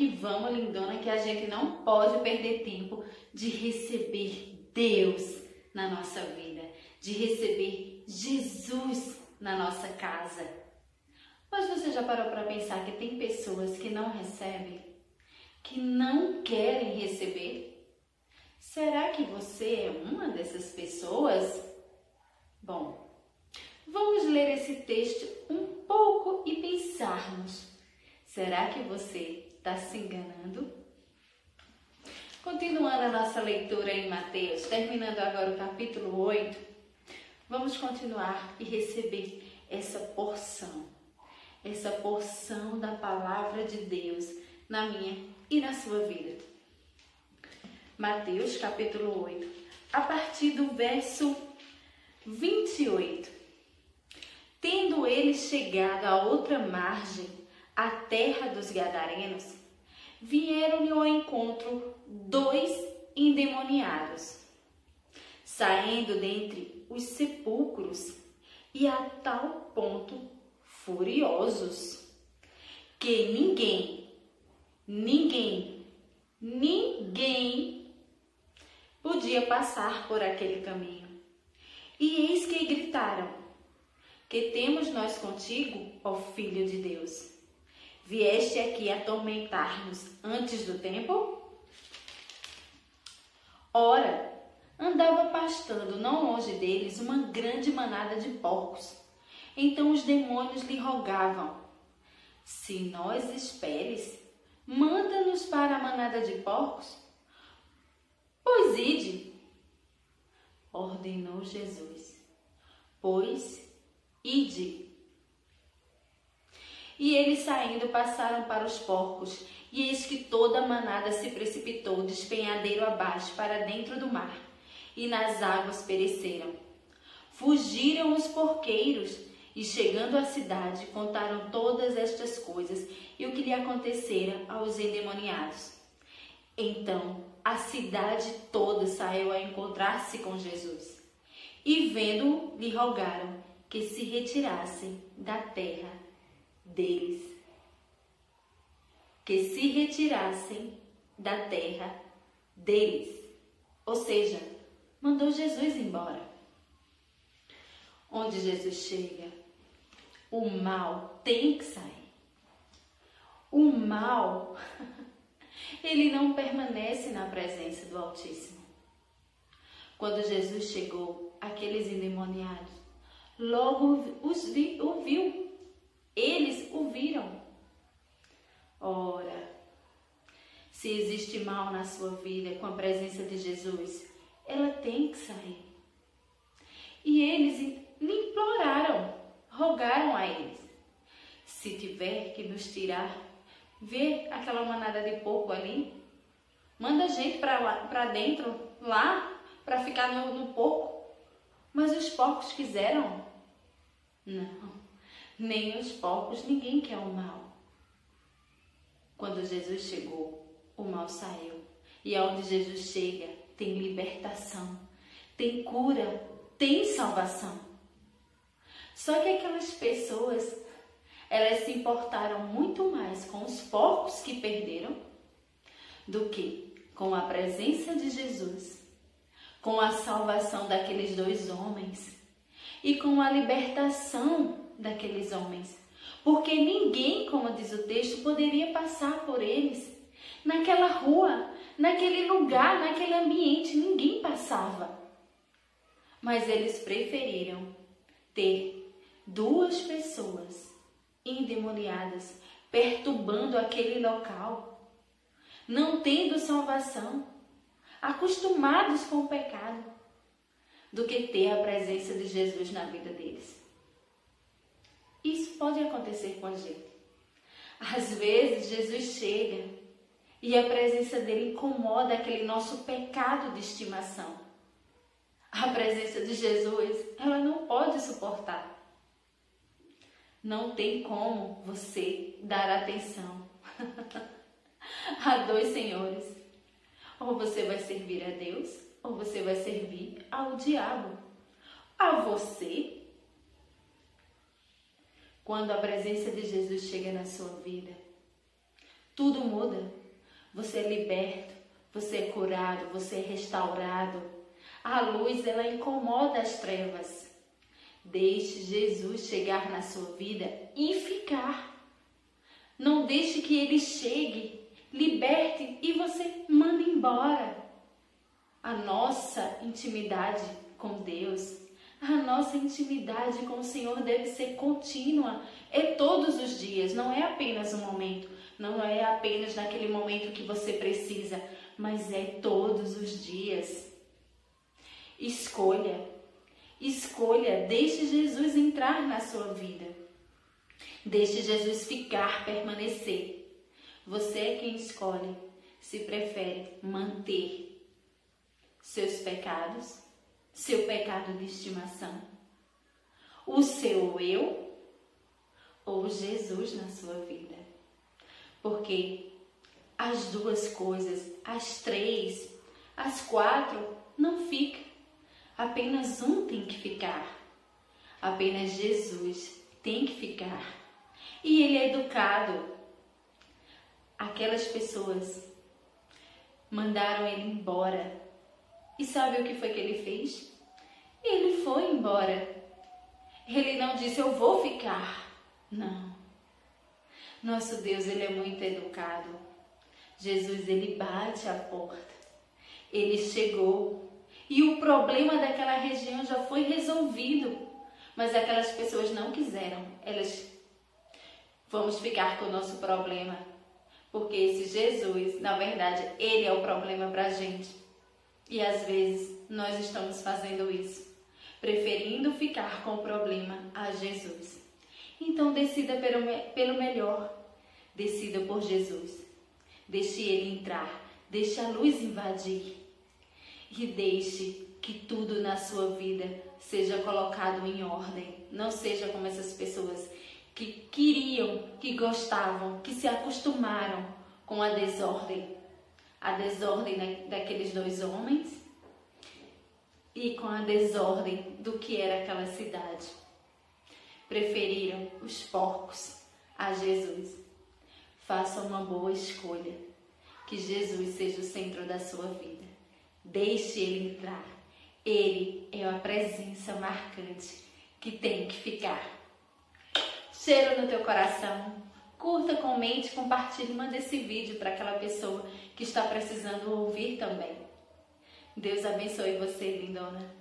que vamos, lindona, que a gente não pode perder tempo de receber Deus na nossa vida, de receber Jesus na nossa casa. Mas você já parou para pensar que tem pessoas que não recebem, que não querem receber? Será que você é uma dessas pessoas? Bom, vamos ler esse texto um pouco e pensarmos. Será que você está se enganando? Continuando a nossa leitura em Mateus, terminando agora o capítulo 8, vamos continuar e receber essa porção, essa porção da palavra de Deus na minha e na sua vida. Mateus capítulo 8, a partir do verso 28. Tendo eles chegado à outra margem, a terra dos Gadarenos, vieram-lhe ao encontro dois endemoniados, saindo dentre os sepulcros, e a tal ponto furiosos, que ninguém, ninguém, ninguém podia passar por aquele caminho. E eis que gritaram: Que temos nós contigo, ó Filho de Deus? Vieste aqui atormentar-nos antes do tempo? Ora, andava pastando não longe deles uma grande manada de porcos. Então os demônios lhe rogavam: Se nós esperes, manda-nos para a manada de porcos. Pois ide, ordenou Jesus. Pois ide. E eles saindo passaram para os porcos, e eis que toda a manada se precipitou despenhadeiro abaixo para dentro do mar, e nas águas pereceram. Fugiram os porqueiros, e chegando à cidade, contaram todas estas coisas e o que lhe acontecera aos endemoniados. Então a cidade toda saiu a encontrar-se com Jesus, e vendo-o, lhe rogaram que se retirassem da terra deles, que se retirassem da terra deles. Ou seja, mandou Jesus embora. Onde Jesus chega, o mal tem que sair. O mal, ele não permanece na presença do Altíssimo. Quando Jesus chegou, aqueles endemoniados logo os vi, viu eles o viram. Ora, se existe mal na sua vida com a presença de Jesus, ela tem que sair. E eles lhe imploraram, rogaram a eles: se tiver que nos tirar, vê aquela manada de porco ali, manda gente para dentro, lá, para ficar no, no porco. Mas os porcos quiseram? Não nem os porcos, ninguém quer o mal. Quando Jesus chegou, o mal saiu. E aonde Jesus chega, tem libertação, tem cura, tem salvação. Só que aquelas pessoas, elas se importaram muito mais com os porcos que perderam do que com a presença de Jesus, com a salvação daqueles dois homens e com a libertação daqueles homens, porque ninguém, como diz o texto, poderia passar por eles. Naquela rua, naquele lugar, naquele ambiente, ninguém passava. Mas eles preferiram ter duas pessoas endemoniadas perturbando aquele local, não tendo salvação, acostumados com o pecado, do que ter a presença de Jesus na vida deles. Isso pode acontecer com a gente. Às vezes Jesus chega e a presença dele incomoda aquele nosso pecado de estimação. A presença de Jesus, ela não pode suportar. Não tem como você dar atenção a dois senhores. Ou você vai servir a Deus, ou você vai servir ao diabo. A você quando a presença de Jesus chega na sua vida, tudo muda. Você é liberto, você é curado, você é restaurado. A luz, ela incomoda as trevas. Deixe Jesus chegar na sua vida e ficar. Não deixe que ele chegue, liberte e você manda embora. A nossa intimidade com Deus, a nossa intimidade com o Senhor deve ser contínua, é todos os dias, não é apenas um momento, não é apenas naquele momento que você precisa, mas é todos os dias. Escolha, escolha, deixe Jesus entrar na sua vida. Deixe Jesus ficar, permanecer. Você é quem escolhe se prefere manter seus pecados, seu pecado de estimação, o seu eu ou Jesus na sua vida. Porque as duas coisas, as três, as quatro, não ficam. Apenas um tem que ficar. Apenas Jesus tem que ficar. E ele é educado. Aquelas pessoas mandaram ele embora. E sabe o que foi que ele fez? Ele foi embora. Ele não disse eu vou ficar. Não. Nosso Deus, ele é muito educado. Jesus, ele bate a porta. Ele chegou e o problema daquela região já foi resolvido. Mas aquelas pessoas não quiseram. Elas vamos ficar com o nosso problema. Porque esse Jesus, na verdade, ele é o problema para a gente. E às vezes nós estamos fazendo isso, preferindo ficar com o problema a Jesus. Então decida pelo, pelo melhor. Decida por Jesus. Deixe ele entrar. Deixe a luz invadir. E deixe que tudo na sua vida seja colocado em ordem. Não seja como essas pessoas que queriam, que gostavam, que se acostumaram com a desordem. A desordem daqueles dois homens e com a desordem do que era aquela cidade preferiram os porcos a Jesus. Faça uma boa escolha. Que Jesus seja o centro da sua vida. Deixe ele entrar. Ele é a presença marcante que tem que ficar. Cheiro no teu coração. Curta, comente, compartilhe, manda esse vídeo para aquela pessoa que está precisando ouvir também. Deus abençoe você, lindona.